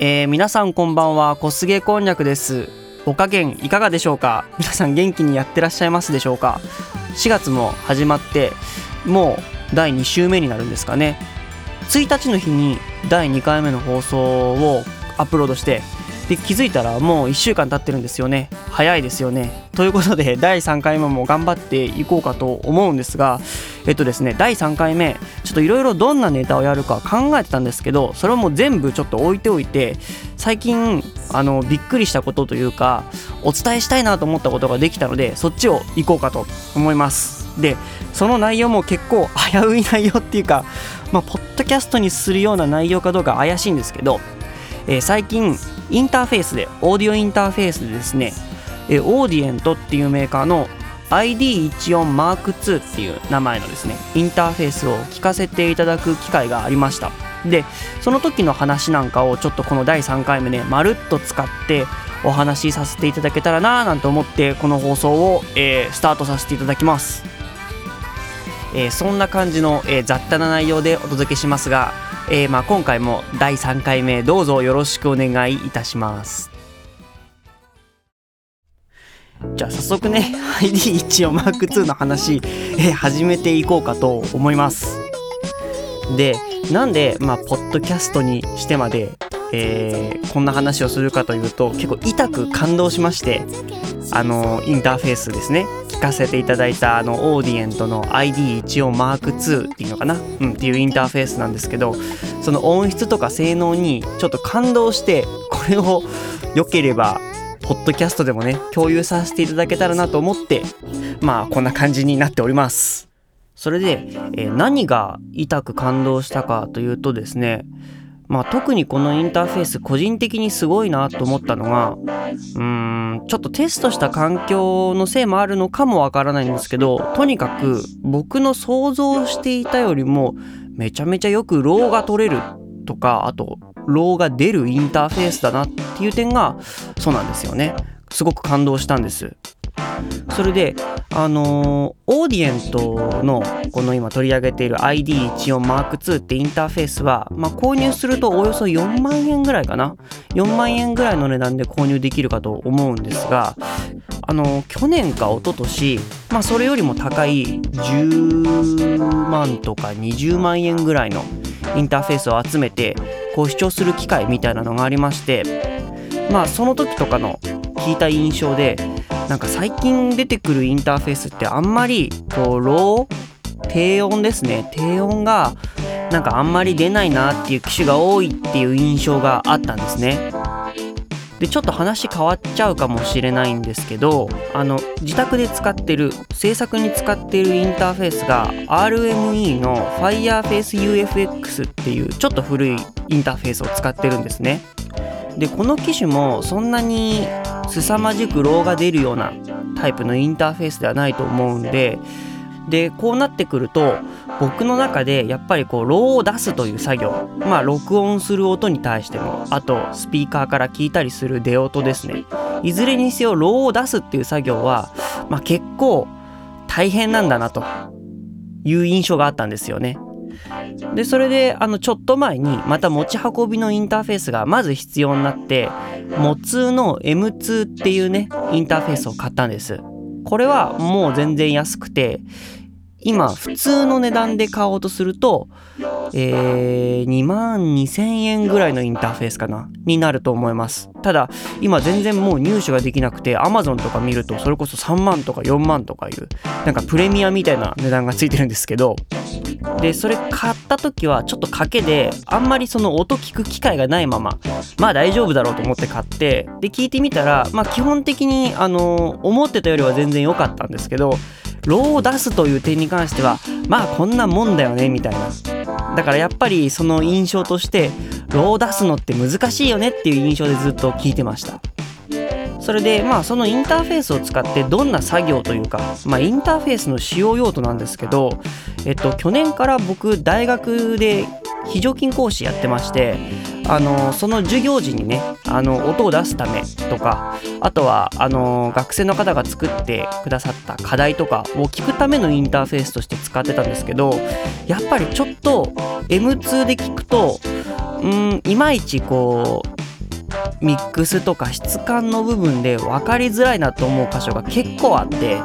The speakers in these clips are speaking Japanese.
えー、皆さんこんばんは。小菅こんにゃくです。お加減いかがでしょうか？皆さん元気にやってらっしゃいますでしょうか？4月も始まってもう第2週目になるんですかね。1日の日に第2回目の放送をアップロードしてで気づいたらもう1週間経ってるんですよね。早いですよね。ということで 第3回目も頑張っていこうかと思うんですがえっとですね第3回目ちょっといろいろどんなネタをやるか考えてたんですけどそれも全部ちょっと置いておいて最近あのびっくりしたことというかお伝えしたいなと思ったことができたのでそっちを行こうかと思います。でその内容も結構危うい内容っていうかまあポッドキャストにするような内容かどうか怪しいんですけど、えー、最近インターフェースでオーディオインターフェースでですね、えー、オーディエントっていうメーカーの ID14M2 っていう名前のですねインターフェースを聞かせていただく機会がありました。でその時の話なんかをちょっとこの第3回目ねまるっと使ってお話しさせていただけたらななんて思ってこの放送を、えー、スタートさせていただきます、えー、そんな感じの、えー、雑多な内容でお届けしますが、えまあ、今回も第3回目どうぞよろしくお願いいたします。じゃあ早速ね ID1 を Mark2 の話、え、始めていこうかと思います。でなんでまあポッドキャストにしてまで、えー、こんな話をするかというと結構痛く感動しましてあのインターフェースですね。聞かせていただいたあのオーディエントの ID1 を Mark2 っていうのかな、うん、っていうインターフェースなんですけどその音質とか性能にちょっと感動してこれを良ければポッドキャストでもね、共有させていただけたらなと思って、まあ、こんな感じになっております。それで、えー、何が痛く感動したかというとですね、まあ、特にこのインターフェース個人的にすごいなと思ったのがうーんちょっとテストした環境のせいもあるのかもわからないんですけどとにかく僕の想像していたよりもめちゃめちゃよくローが取れるとかあとローが出るインターフェースだなっていう点がそうなんですよね。すごく感動したんです。それであのー、 Audient のこの今取り上げている ID14M2 ってインターフェースは、まあ、購入するとおよそ4万円ぐらいかな。4万円ぐらいの値段で購入できるかと思うんですがあのー、去年か一昨年まあそれよりも高い10万とか20万円ぐらいのインターフェースを集めてこう視聴する機会みたいなのがありましてまあその時とかの聞いた印象でなんか最近出てくるインターフェースってあんまりこうロー？低音ですね。低音がなんかあんまり出ないなっていう機種が多いっていう印象があったんですね。でちょっと話変わっちゃうかもしれないんですけどあの自宅で使ってる制作に使ってるインターフェースが RME の Fireface UFX っていうちょっと古いインターフェースを使ってるんですね。でこの機種もそんなに凄まじくローが出るようなタイプのインターフェースではないと思うんででこうなってくると僕の中でやっぱりこうローを出すという作業。まあ録音する音に対してもあとスピーカーから聞いたりする出音ですね。いずれにせよローを出すっていう作業は、まあ、結構大変なんだなという印象があったんですよね。でそれであのちょっと前にまた持ち運びのインターフェースがまず必要になってモツーの M2 っていうねインターフェースを買ったんです。これはもう全然安くて今普通の値段で買おうとすると、えー、2万2000円ぐらいのインターフェースかなになると思います。ただ今全然もう入手ができなくて Amazon とか見るとそれこそ3万とか4万とかいうなんかプレミアみたいな値段がついてるんですけどでそれ買った時はちょっと賭けであんまりその音聞く機会がないまままあ大丈夫だろうと思って買ってで聞いてみたらまあ基本的にあの思ってたよりは全然良かったんですけどローを出すという点に関してはまあこんなもんだよねみたいな。だからやっぱりその印象としてローを出すのって難しいよねっていう印象でずっと聞いてました。それでまあそのインターフェースを使ってどんな作業というか、まあ、インターフェースの使用用途なんですけど、えっと、去年から僕大学で非常勤講師やってましてあのその授業時にねあの音を出すためとかあとはあの学生の方が作ってくださった課題とかを聞くためのインターフェースとして使ってたんですけどやっぱりちょっと M2 で聞くとうんいまいちこうミックスとか質感の部分で分かりづらいなと思う箇所が結構あって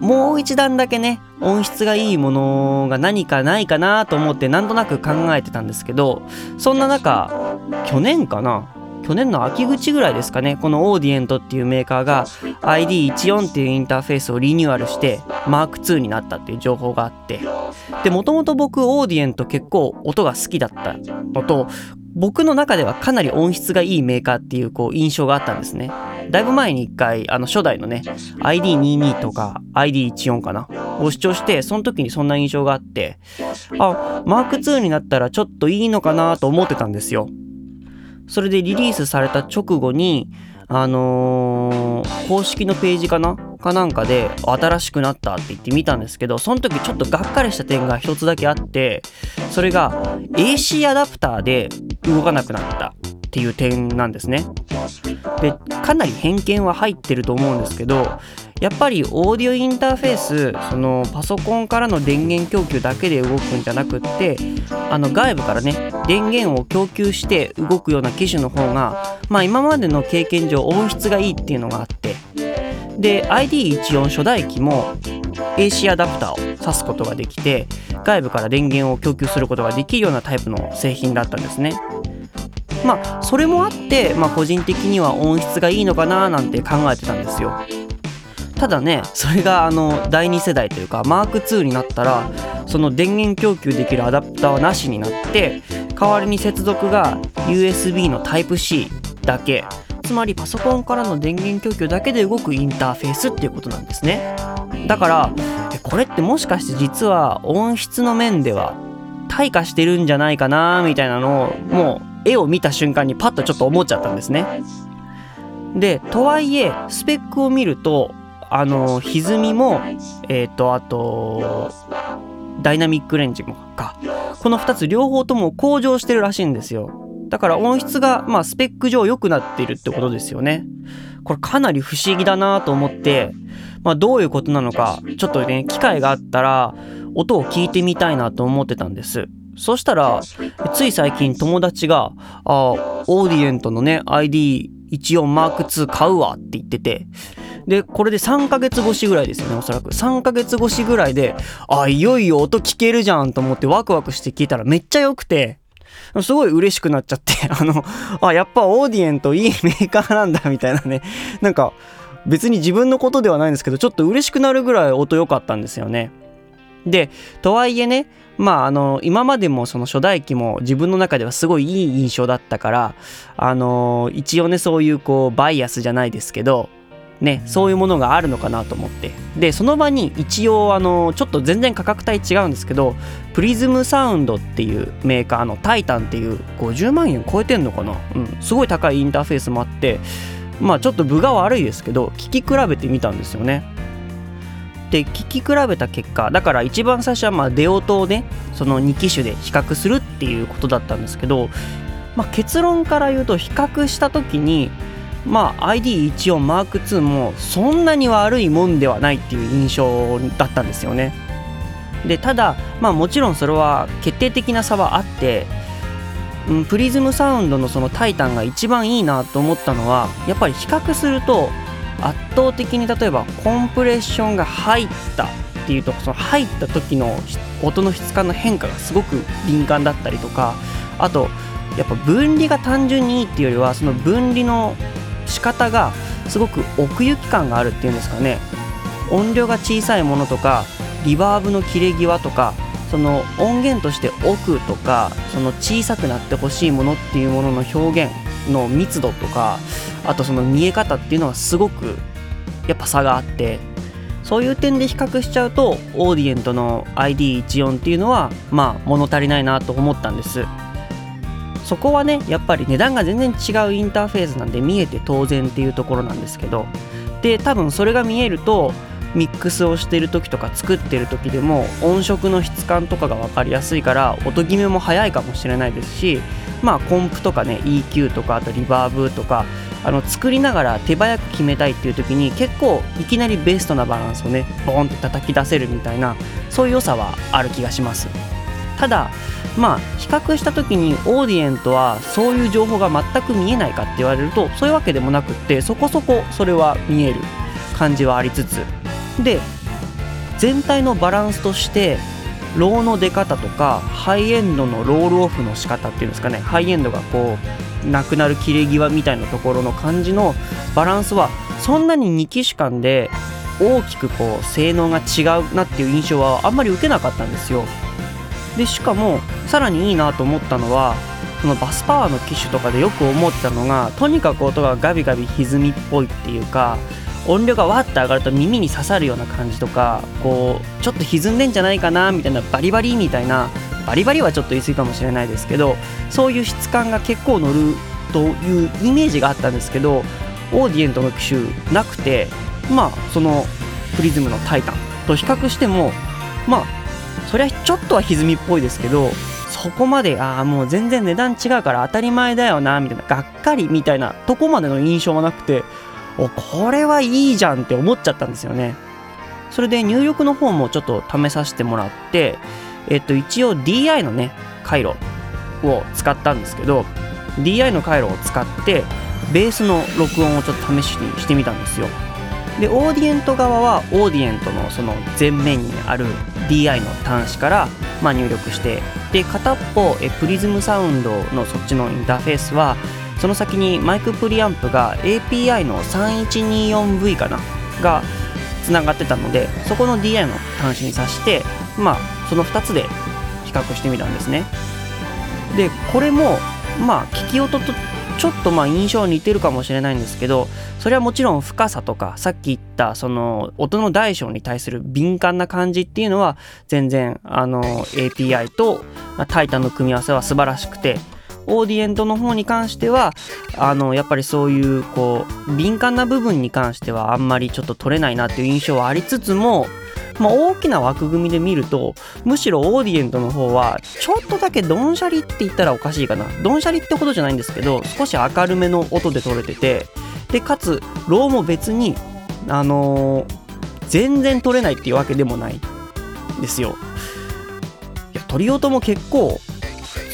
もう一段だけね音質がいいものが何かないかなと思ってなんとなく考えてたんですけどそんな中去年かな去年の秋口ぐらいですかねこのオーディエントっていうメーカーが ID14 っていうインターフェースをリニューアルしてマーク2になったっていう情報があってでもともと僕オーディエント結構音が好きだったのと僕の中ではかなり音質がいいメーカーっていうこう印象があったんですね。だいぶ前に一回あの初代のね ID22 とか ID14 かなを視聴してその時にそんな印象があってあマーク2になったらちょっといいのかなと思ってたんですよ。それでリリースされた直後に、あのー、公式のページかなかなんかで新しくなったって言って見たんですけど、その時ちょっとがっかりした点が一つだけあって、それが AC アダプターで動かなくなった。っていう点なんですね。で、かなり偏見は入ってると思うんですけど、やっぱりオーディオインターフェースそのパソコンからの電源供給だけで動くんじゃなくってあの外部からね電源を供給して動くような機種の方がまあ今までの経験上音質がいいっていうのがあってで ID14 初代機も AC アダプターを挿すことができて外部から電源を供給することができるようなタイプの製品だったんですねまあそれもあって、まあ、個人的には音質がいいのかななんて考えてたんですよ。ただねそれがあの第2世代というかマーク2になったらその電源供給できるアダプターはなしになって代わりに接続が USB の Type-C だけ。つまりパソコンからの電源供給だけで動くインターフェースっていうことなんですね。だからこれってもしかして実は音質の面では退化してるんじゃないかなみたいなのをもう絵を見た瞬間にパッとちょっと思っちゃったんですね。でとはいえスペックを見るとあの歪みもえっ、ー、とあとダイナミックレンジもか。この2つ両方とも向上してるらしいんですよ。だから音質がまあスペック上良くなっているってことですよね。これかなり不思議だなと思ってまあどういうことなのかちょっとね機会があったら音を聞いてみたいなと思ってたんです。そしたらつい最近友達が「あオーディエントのね ID14 マーク2買うわ」って言っててで、これで3ヶ月越しぐらいですよね、おそらく。3ヶ月越しぐらいで、あ、いよいよ音聞けるじゃんと思ってワクワクして聞いたらめっちゃ良くて、すごい嬉しくなっちゃって、あの、あ、やっぱオーディエントいいメーカーなんだみたいなね。なんか、別に自分のことではないんですけど、ちょっと嬉しくなるぐらい音良かったんですよね。で、とはいえね、まああの今までもその初代機も自分の中ではすごいいい印象だったからあの一応ねそういうこうバイアスじゃないですけどね、そういうものがあるのかなと思って。でその場に一応あのちょっと全然価格帯違うんですけどプリズムサウンドっていうメーカーのタイタンっていう50万円超えてんのかな、うん、すごい高いインターフェースもあってまあちょっと分が悪いですけど聞き比べてみたんですよねで聞き比べた結果だから一番最初はまあデオとねその2機種で比較するっていうことだったんですけど、まあ、結論から言うと比較した時にまあ ID14 m 2もそんなに悪いもんではないっていう印象だったんですよね。でただまあもちろんそれは決定的な差はあって、うん、プリズムサウンドのそのタイタンが一番いいなと思ったのはやっぱり比較すると圧倒的に例えばコンプレッションが入ったっていうとその入った時の音の質感の変化がすごく敏感だったりとかあとやっぱ分離が単純にいいっていうよりはその分離の仕方がすごく奥行き感があるっていうんですかね。音量が小さいものとかリバーブの切れ際とかその音源として奥とかその小さくなってほしいものっていうものの表現の密度とかあとその見え方っていうのはすごくやっぱ差があってそういう点で比較しちゃうとオーディエントの ID14 っていうのはまあ物足りないなと思ったんです。そこはねやっぱり値段が全然違うインターフェースなんで見えて当然っていうところなんですけどで多分それが見えるとミックスをしてる時とか作ってる時でも音色の質感とかが分かりやすいから音決めも早いかもしれないですしまあコンプとかね EQ とかあとリバーブとかあの作りながら手早く決めたいっていう時に結構いきなりベストなバランスをねボーンって叩き出せるみたいなそういう良さはある気がします。ただまあ比較した時にオーディエントはそういう情報が全く見えないかって言われるとそういうわけでもなくってそこそこそれは見える感じはありつつで全体のバランスとしてローの出方とかハイエンドのロールオフの仕方っていうんですかね。ハイエンドがこうなくなる切れ際みたいなところの感じのバランスはそんなに2機種間で大きくこう性能が違うなっていう印象はあんまり受けなかったんですよ。でしかもさらにいいなと思ったのはそのバスパワーの機種とかでよく思ったのがとにかく音がガビガビ歪みっぽいっていうか音量がわって上がると耳に刺さるような感じとかこうちょっと歪んでんじゃないかなみたいなバリバリみたいなバリバリはちょっと言い過ぎかもしれないですけどそういう質感が結構乗るというイメージがあったんですけどオーディエントの機種なくてまあそのプリズムのタイタンと比較してもまあそりゃちょっとは歪みっぽいですけどそこまでああもう全然値段違うから当たり前だよなみたいながっかりみたいなとこまでの印象はなくておこれはいいじゃんって思っちゃったんですよね。それで入力の方もちょっと試させてもらってえっと一応 DI のね回路を使ったんですけど DI の回路を使ってベースの録音をちょっと試しにしてみたんですよ。でオーディエント側はオーディエントのその前面にある DI の端子から、まあ、入力してで片っぽえプリズムサウンドのそっちのインターフェースはその先にマイクプリアンプが API の 3124V かな？がつながってたのでそこの DI の端子に挿してまあその2つで比較してみたんですね。でこれもまあ聞き音とちょっとまあ印象似てるかもしれないんですけどそれはもちろん深さとかさっき言ったその音の大小に対する敏感な感じっていうのは全然あの API とタイタンの組み合わせは素晴らしくてオーディエントの方に関してはあのやっぱりそういうこう敏感な部分に関してはあんまりちょっと取れないなっていう印象はありつつもまあ、大きな枠組みで見るとむしろオーディエントの方はちょっとだけドンシャリって言ったらおかしいかな。ドンシャリってことじゃないんですけど少し明るめの音で取れててでかつローも別にあのー、全然取れないっていうわけでもないですよ。いや取り音も結構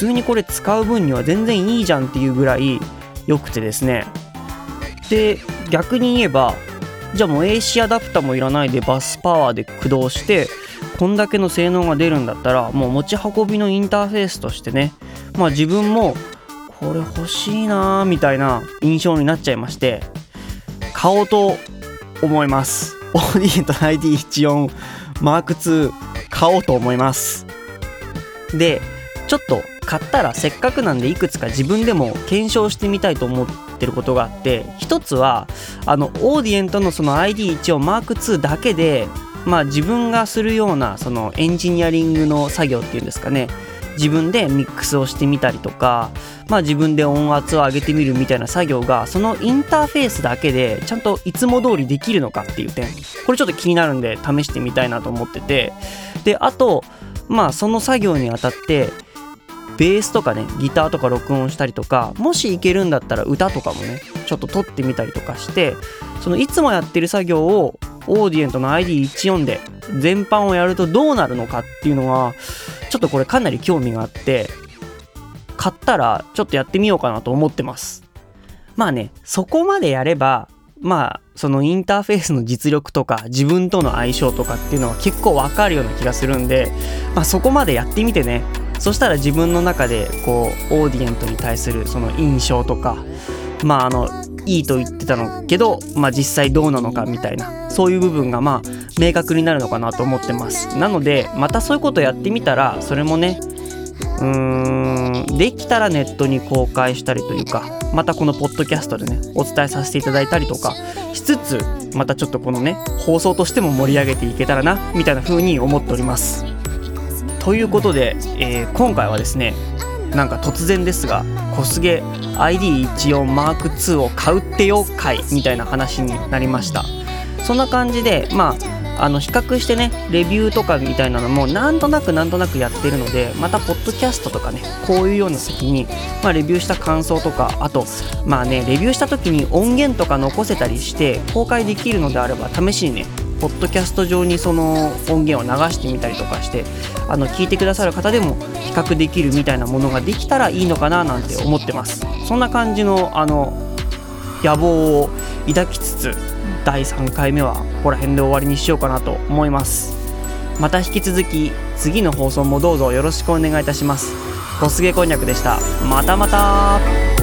通にこれ使う分には全然いいじゃんっていうぐらい良くてですね。で逆に言えばじゃあもう AC アダプターもいらないでバスパワーで駆動してこんだけの性能が出るんだったらもう持ち運びのインターフェースとしてねまあ自分もこれ欲しいなーみたいな印象になっちゃいまして買おうと思います。オーディント ID14 マーク2買おうと思います。でちょっと買ったらせっかくなんでいくつか自分でも検証してみたいと思ってることがあって一つはあのオーディエントのその ID1 を Mark2 だけでまあ自分がするようなそのエンジニアリングの作業っていうんですかね。自分でミックスをしてみたりとか、まあ、自分で音圧を上げてみるみたいな作業がそのインターフェースだけでちゃんといつも通りできるのかっていう点。これちょっと気になるんで試してみたいなと思ってて。であとまあその作業にあたってベースとかねギターとか録音したりとかもしいけるんだったら歌とかもねちょっと撮ってみたりとかしてそのいつもやってる作業をオーディエントの ID14 で全般をやるとどうなるのかっていうのはちょっとこれかなり興味があって買ったらちょっとやってみようかなと思ってます。まあねそこまでやればまあそのインターフェースの実力とか自分との相性とかっていうのは結構わかるような気がするんで、まあ、そこまでやってみてね。そしたら自分の中でこうオーディエントに対するその印象とかまああのいいと言ってたのけど、まあ、実際どうなのかみたいなそういう部分がまあ明確になるのかなと思ってます。なのでまたそういうことやってみたらそれもねうーんできたらネットに公開したりというかまたこのポッドキャストでねお伝えさせていただいたりとかしつつまたちょっとこのね放送としても盛り上げていけたらなみたいな風に思っております。ということで、えー、今回はですねなんか突然ですが小菅 ID14M2 を買うってよ回みたいな話になりました。そんな感じでまああの比較してねレビューとかみたいなのもなんとなくなんとなくやってるのでまたポッドキャストとかねこういうような時に、まあ、レビューした感想とかあとまあねレビューした時に音源とか残せたりして公開できるのであれば試しにねポッドキャスト上にその音源を流してみたりとかしてあの聞いてくださる方でも比較できるみたいなものができたらいいのかななんて思ってます。そんな感じのあの野望を抱きつつ第3回目はここら辺で終わりにしようかなと思います。また引き続き次の放送もどうぞよろしくお願いいたします。小菅こんにゃくでした。またまた。